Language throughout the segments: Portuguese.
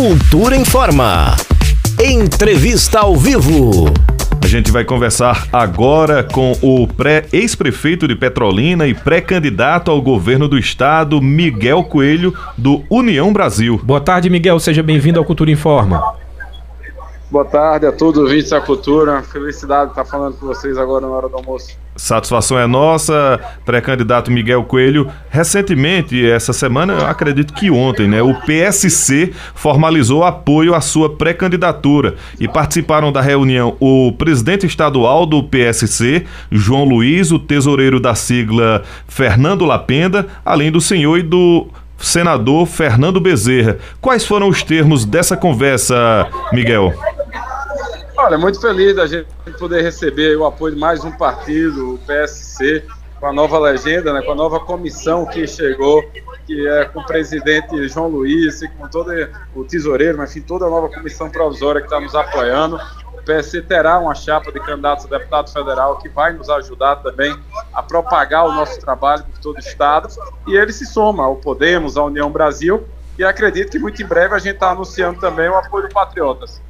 Cultura em Forma. Entrevista ao vivo. A gente vai conversar agora com o ex-prefeito de Petrolina e pré-candidato ao governo do estado, Miguel Coelho, do União Brasil. Boa tarde, Miguel. Seja bem-vindo ao Cultura em Forma. Boa tarde a todos os ouvintes da cultura. Felicidade estar falando com vocês agora na hora do almoço. Satisfação é nossa, pré-candidato Miguel Coelho. Recentemente, essa semana, acredito que ontem, né, o PSC formalizou apoio à sua pré-candidatura e participaram da reunião o presidente estadual do PSC, João Luiz, o tesoureiro da sigla Fernando Lapenda, além do senhor e do senador Fernando Bezerra. Quais foram os termos dessa conversa, Miguel? Olha, muito feliz da gente poder receber o apoio de mais um partido, o PSC, com a nova legenda, né, com a nova comissão que chegou, que é com o presidente João Luiz e com todo o tesoureiro, mas enfim, toda a nova comissão provisória que está nos apoiando. O PSC terá uma chapa de candidatos a deputado federal que vai nos ajudar também a propagar o nosso trabalho por todo o Estado. E ele se soma ao Podemos, à União Brasil, e acredito que muito em breve a gente está anunciando também o apoio do Patriotas.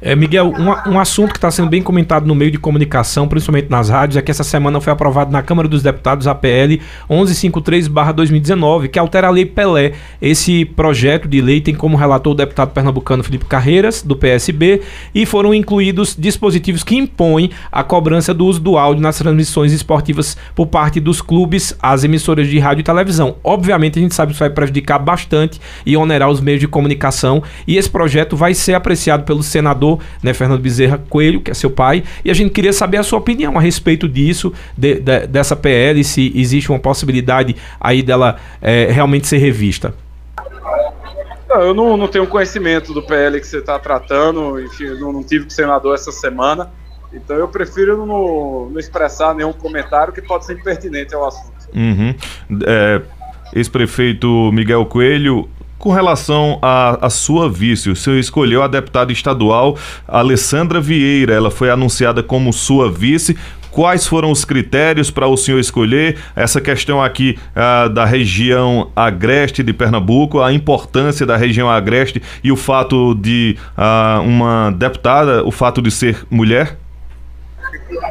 É, Miguel, um, um assunto que está sendo bem comentado no meio de comunicação, principalmente nas rádios, é que essa semana foi aprovado na Câmara dos Deputados a PL 1153-2019, que altera a Lei Pelé. Esse projeto de lei tem como relator o deputado pernambucano Felipe Carreiras, do PSB, e foram incluídos dispositivos que impõem a cobrança do uso do áudio nas transmissões esportivas por parte dos clubes às emissoras de rádio e televisão. Obviamente, a gente sabe que isso vai prejudicar bastante e onerar os meios de comunicação, e esse projeto vai ser apreciado pelo Senado senador, né, Fernando Bezerra Coelho, que é seu pai, e a gente queria saber a sua opinião a respeito disso, de, de, dessa PL, se existe uma possibilidade aí dela é, realmente ser revista. Não, eu não, não, tenho conhecimento do PL que você está tratando, enfim, eu não, não tive com o senador essa semana, então eu prefiro não, não, expressar nenhum comentário que pode ser impertinente ao assunto. Uhum. É, Ex-prefeito Miguel Coelho, com relação à sua vice, o senhor escolheu a deputada estadual Alessandra Vieira. Ela foi anunciada como sua vice. Quais foram os critérios para o senhor escolher essa questão aqui uh, da região agreste de Pernambuco, a importância da região agreste e o fato de uh, uma deputada, o fato de ser mulher?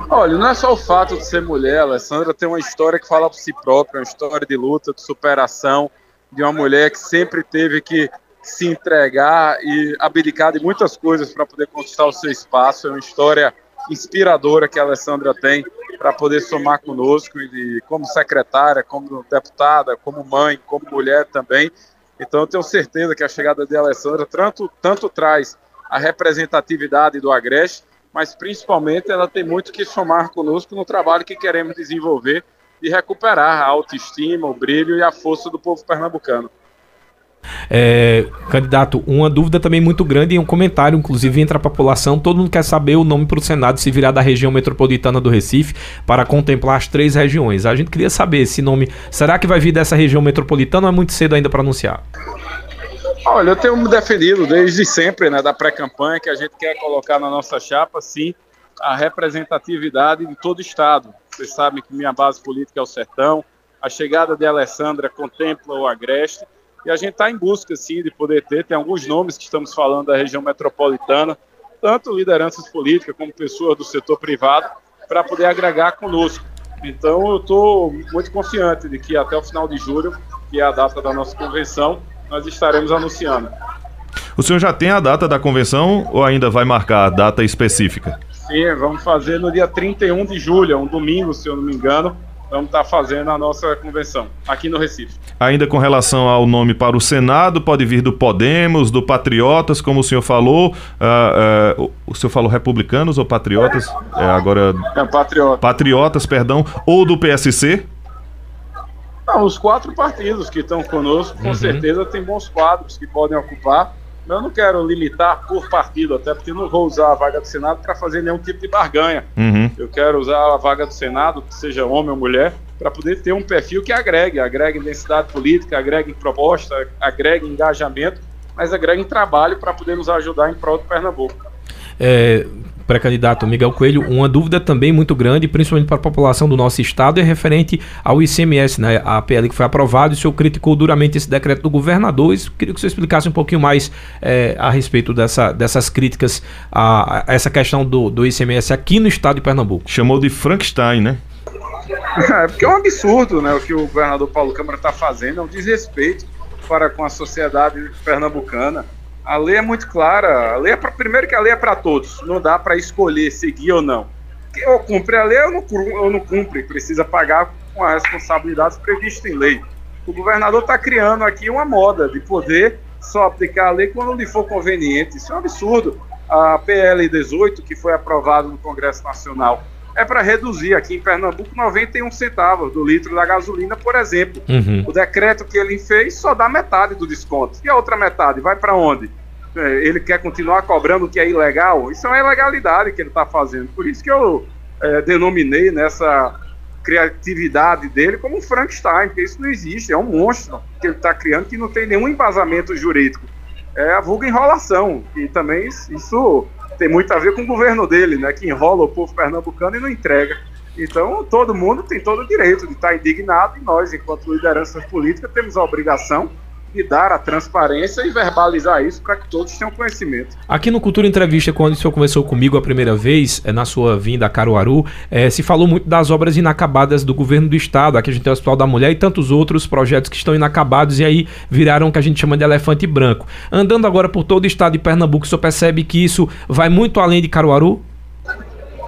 Olha, não é só o fato de ser mulher, Alessandra tem uma história que fala por si própria, uma história de luta, de superação de uma mulher que sempre teve que se entregar e abdicar de muitas coisas para poder conquistar o seu espaço. É uma história inspiradora que a Alessandra tem para poder somar conosco, e como secretária, como deputada, como mãe, como mulher também. Então, eu tenho certeza que a chegada de Alessandra tanto, tanto traz a representatividade do Agreste, mas principalmente ela tem muito que somar conosco no trabalho que queremos desenvolver de recuperar a autoestima, o brilho e a força do povo pernambucano. É, candidato, uma dúvida também muito grande e um comentário, inclusive, entre a população. Todo mundo quer saber o nome para o Senado se virar da região metropolitana do Recife para contemplar as três regiões. A gente queria saber esse nome. Será que vai vir dessa região metropolitana ou é muito cedo ainda para anunciar? Olha, eu tenho me defendido desde sempre, né, da pré-campanha, que a gente quer colocar na nossa chapa, sim, a representatividade de todo o Estado. Vocês sabem que minha base política é o Sertão. A chegada de Alessandra contempla o Agreste. E a gente está em busca, sim, de poder ter. Tem alguns nomes que estamos falando da região metropolitana, tanto lideranças políticas como pessoas do setor privado, para poder agregar conosco. Então, eu estou muito confiante de que até o final de julho, que é a data da nossa convenção, nós estaremos anunciando. O senhor já tem a data da convenção ou ainda vai marcar a data específica? Sim, vamos fazer no dia 31 de julho, um domingo, se eu não me engano. Vamos estar fazendo a nossa convenção aqui no Recife. Ainda com relação ao nome para o Senado, pode vir do Podemos, do Patriotas, como o senhor falou. Uh, uh, o senhor falou republicanos ou patriotas? É, agora. É, patriota. Patriotas, perdão. Ou do PSC? Não, os quatro partidos que estão conosco, com uhum. certeza, tem bons quadros que podem ocupar. Eu não quero limitar por partido, até porque não vou usar a vaga do Senado para fazer nenhum tipo de barganha. Uhum. Eu quero usar a vaga do Senado, seja homem ou mulher, para poder ter um perfil que agregue, agregue densidade política, agregue proposta, agregue engajamento, mas agregue em trabalho para poder nos ajudar em prol do Pernambuco. É, pré-candidato Miguel Coelho, uma dúvida também muito grande, principalmente para a população do nosso estado, é referente ao ICMS, né? A PL que foi aprovada, e o senhor criticou duramente esse decreto do governador. Isso, queria que o senhor explicasse um pouquinho mais é, a respeito dessa, dessas críticas a, a, essa questão do, do ICMS aqui no estado de Pernambuco. Chamou de Frankenstein, né? É, porque é um absurdo né, o que o governador Paulo Câmara está fazendo, é um desrespeito para com a sociedade pernambucana. A lei é muito clara. A lei é pra, primeiro que a lei é para todos. Não dá para escolher seguir ou não. Quem ou cumpre a lei ou não, ou não cumpre. Precisa pagar com as responsabilidades previstas em lei. O governador está criando aqui uma moda de poder só aplicar a lei quando lhe for conveniente. Isso é um absurdo. A PL 18, que foi aprovada no Congresso Nacional, é para reduzir aqui em Pernambuco 91 centavos do litro da gasolina, por exemplo. Uhum. O decreto que ele fez só dá metade do desconto. E a outra metade vai para onde? É, ele quer continuar cobrando o que é ilegal? Isso é uma ilegalidade que ele está fazendo. Por isso que eu é, denominei nessa criatividade dele como um Frankenstein, porque isso não existe, é um monstro que ele está criando que não tem nenhum embasamento jurídico. É a vulga enrolação, e também isso tem muito a ver com o governo dele, né, que enrola o povo pernambucano e não entrega. Então, todo mundo tem todo o direito de estar indignado e nós, enquanto lideranças políticas, temos a obrigação de dar a transparência e verbalizar isso para que todos tenham conhecimento. Aqui no Cultura Entrevista, quando o senhor conversou comigo a primeira vez, é, na sua vinda a Caruaru, é, se falou muito das obras inacabadas do governo do estado. Aqui a gente tem o Hospital da Mulher e tantos outros projetos que estão inacabados e aí viraram o que a gente chama de elefante branco. Andando agora por todo o estado de Pernambuco, o senhor percebe que isso vai muito além de Caruaru?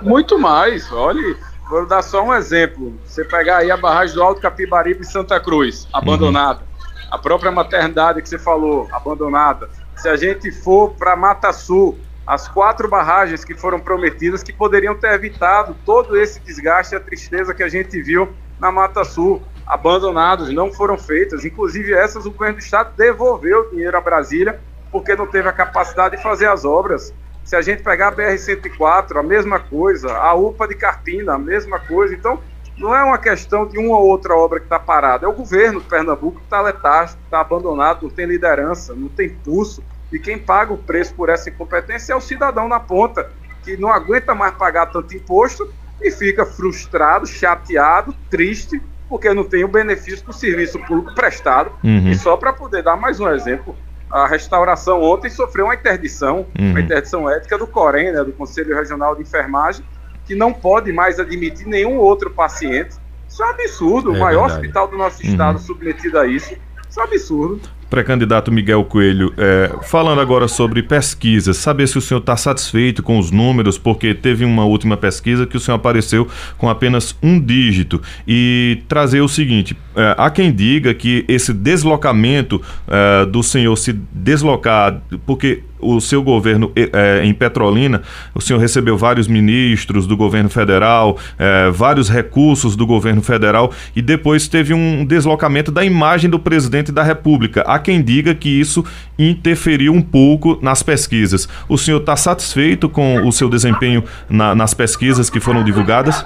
Muito mais. Olhe, vou dar só um exemplo. Você pegar aí a barragem do Alto Capibaribe em Santa Cruz, abandonada. Uhum a própria maternidade que você falou, abandonada. Se a gente for para Mata Sul, as quatro barragens que foram prometidas que poderiam ter evitado todo esse desgaste e a tristeza que a gente viu na Mata Sul, abandonados, não foram feitas. Inclusive essas o governo do estado devolveu o dinheiro a Brasília porque não teve a capacidade de fazer as obras. Se a gente pegar a BR-104, a mesma coisa, a UPA de Carpina, a mesma coisa. Então, não é uma questão de uma ou outra obra que está parada, é o governo de Pernambuco que está letárgico, está abandonado, não tem liderança, não tem pulso, e quem paga o preço por essa incompetência é o cidadão na ponta, que não aguenta mais pagar tanto imposto e fica frustrado, chateado, triste, porque não tem o benefício do serviço público prestado. Uhum. E só para poder dar mais um exemplo, a restauração ontem sofreu uma interdição, uhum. uma interdição ética do COREN, né, do Conselho Regional de Enfermagem, que não pode mais admitir nenhum outro paciente. Isso é um absurdo. É o maior verdade. hospital do nosso estado uhum. submetido a isso. Isso é um absurdo. Pré-candidato Miguel Coelho, é, falando agora sobre pesquisas, saber se o senhor está satisfeito com os números, porque teve uma última pesquisa que o senhor apareceu com apenas um dígito. E trazer o seguinte: é, há quem diga que esse deslocamento é, do senhor se deslocar, porque o seu governo é, em Petrolina, o senhor recebeu vários ministros do governo federal, é, vários recursos do governo federal e depois teve um deslocamento da imagem do presidente da República. Há quem diga que isso interferiu um pouco nas pesquisas. O senhor está satisfeito com o seu desempenho na, nas pesquisas que foram divulgadas?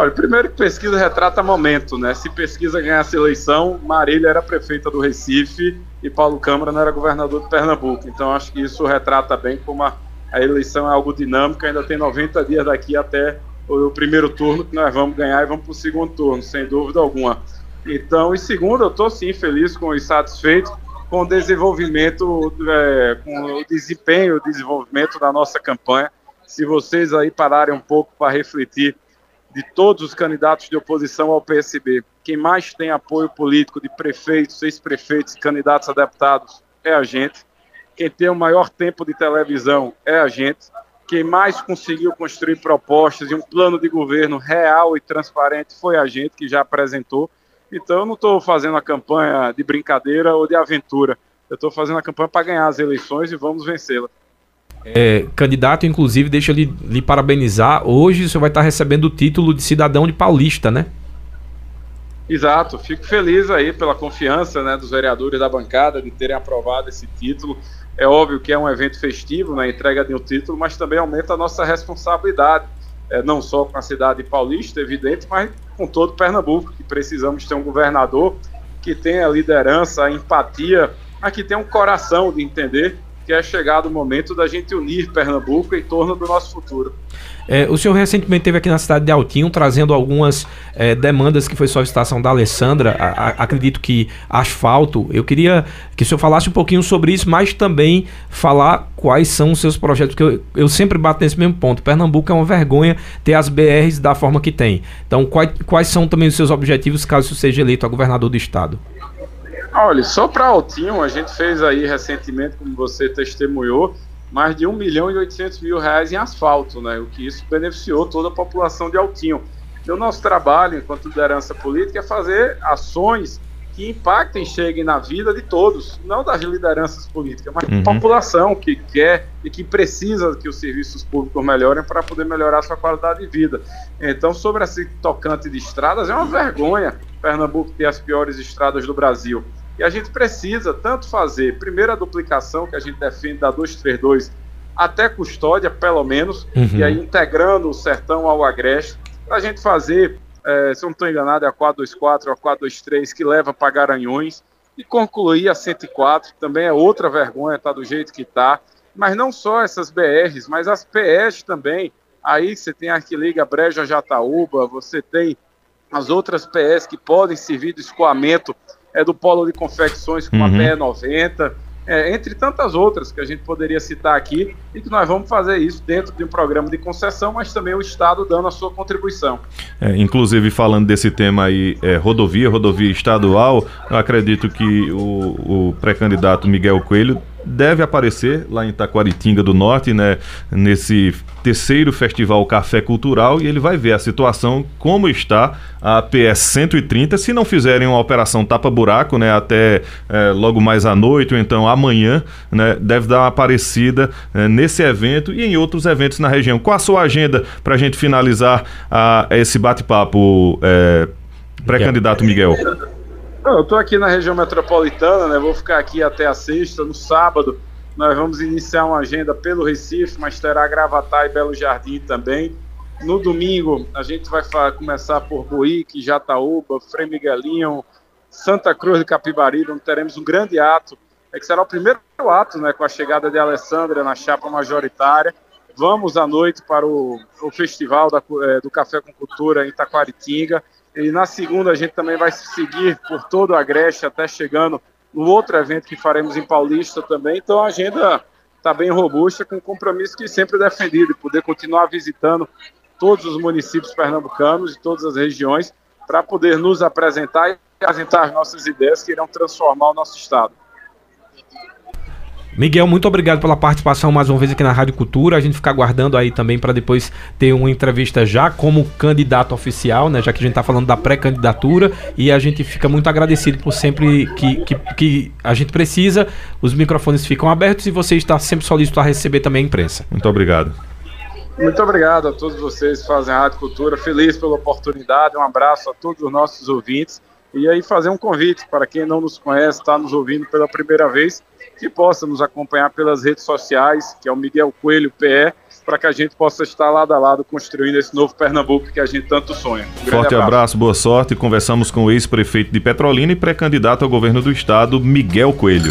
Olha, primeiro que pesquisa retrata momento, né? Se pesquisa ganhasse eleição, Marília era prefeita do Recife e Paulo Câmara não era governador de Pernambuco. Então acho que isso retrata bem como a, a eleição é algo dinâmico, ainda tem 90 dias daqui até o, o primeiro turno que nós vamos ganhar e vamos para o segundo turno, sem dúvida alguma. Então, e segundo, eu estou sim feliz com e satisfeito com o desenvolvimento, é, com o desempenho, o desenvolvimento da nossa campanha. Se vocês aí pararem um pouco para refletir de todos os candidatos de oposição ao PSB, quem mais tem apoio político de prefeitos, ex-prefeitos, candidatos a deputados é a gente. Quem tem o maior tempo de televisão é a gente. Quem mais conseguiu construir propostas e um plano de governo real e transparente foi a gente, que já apresentou. Então, eu não estou fazendo a campanha de brincadeira ou de aventura. Eu estou fazendo a campanha para ganhar as eleições e vamos vencê-la. É, candidato, inclusive, deixa eu lhe, lhe parabenizar. Hoje você vai estar recebendo o título de cidadão de Paulista, né? Exato, fico feliz aí pela confiança né, dos vereadores da bancada de terem aprovado esse título. É óbvio que é um evento festivo na né, entrega de um título, mas também aumenta a nossa responsabilidade, é, não só com a cidade paulista, evidente, mas com todo Pernambuco, que precisamos ter um governador que tenha liderança, empatia, mas que tenha um coração de entender que é chegado o momento da gente unir Pernambuco em torno do nosso futuro. É, o senhor recentemente esteve aqui na cidade de Altinho trazendo algumas é, demandas que foi solicitação da Alessandra. A, a, acredito que asfalto. Eu queria que o senhor falasse um pouquinho sobre isso, mas também falar quais são os seus projetos, porque eu, eu sempre bato nesse mesmo ponto. Pernambuco é uma vergonha ter as BRs da forma que tem. Então, quais, quais são também os seus objetivos caso seja eleito a governador do estado? Olha, só para Altinho, a gente fez aí recentemente, como você testemunhou, mais de 1 milhão e 800 mil reais em asfalto, né? O que isso beneficiou toda a população de Altinho. E o nosso trabalho, enquanto liderança política, é fazer ações que impactem, cheguem na vida de todos, não das lideranças políticas, mas uhum. da população que quer e que precisa que os serviços públicos melhorem para poder melhorar sua qualidade de vida. Então, sobre esse tocante de estradas, é uma vergonha Pernambuco ter as piores estradas do Brasil. E a gente precisa tanto fazer, primeiro a duplicação, que a gente defende da 232 até custódia, pelo menos, uhum. e aí integrando o sertão ao agreste, para a gente fazer, é, se eu não estou enganado, é a 424 ou a 423, que leva para Garanhões, e concluir a 104, que também é outra vergonha, tá do jeito que tá. Mas não só essas BRs, mas as PS também. Aí você tem a Arquiliga Breja Jataúba, você tem as outras PS que podem servir de escoamento é do Polo de Confecções com uhum. a PE90, é, entre tantas outras que a gente poderia citar aqui, e que nós vamos fazer isso dentro de um programa de concessão, mas também o Estado dando a sua contribuição. É, inclusive, falando desse tema aí, é, rodovia, rodovia estadual, eu acredito que o, o pré-candidato Miguel Coelho deve aparecer lá em Taquaritinga do Norte, né, nesse terceiro festival Café Cultural e ele vai ver a situação como está a PS 130 se não fizerem uma operação tapa buraco, né, até é, logo mais à noite ou então amanhã, né, deve dar uma aparecida é, nesse evento e em outros eventos na região. Qual a sua agenda para a gente finalizar a, esse bate-papo, é, pré-candidato Miguel? Eu estou aqui na região metropolitana, né? Vou ficar aqui até a sexta. No sábado, nós vamos iniciar uma agenda pelo Recife, mas terá Gravatar e Belo Jardim também. No domingo, a gente vai começar por Buíque, Jataúba, Frei Santa Cruz de Capibaribe, onde teremos um grande ato, é que será o primeiro ato, né, com a chegada de Alessandra na chapa majoritária. Vamos à noite para o, o Festival da, é, do Café com Cultura em Taquaritinga. E na segunda a gente também vai seguir por todo o Agreste até chegando no outro evento que faremos em Paulista também. Então a agenda está bem robusta, com compromisso que sempre defendido, poder continuar visitando todos os municípios pernambucanos e todas as regiões para poder nos apresentar e apresentar as nossas ideias que irão transformar o nosso estado. Miguel, muito obrigado pela participação mais uma vez aqui na Rádio Cultura. A gente fica aguardando aí também para depois ter uma entrevista já como candidato oficial, né? Já que a gente está falando da pré-candidatura e a gente fica muito agradecido por sempre que, que, que, a gente precisa. Os microfones ficam abertos e você está sempre solícito a receber também a imprensa. Muito obrigado. Muito obrigado a todos vocês que fazem a Rádio Cultura. Feliz pela oportunidade. Um abraço a todos os nossos ouvintes. E aí fazer um convite para quem não nos conhece, está nos ouvindo pela primeira vez que possa nos acompanhar pelas redes sociais, que é o Miguel Coelho PE, para que a gente possa estar lado a lado construindo esse novo Pernambuco que a gente tanto sonha. Um Forte abraço. abraço, boa sorte. Conversamos com o ex-prefeito de Petrolina e pré-candidato ao governo do estado, Miguel Coelho.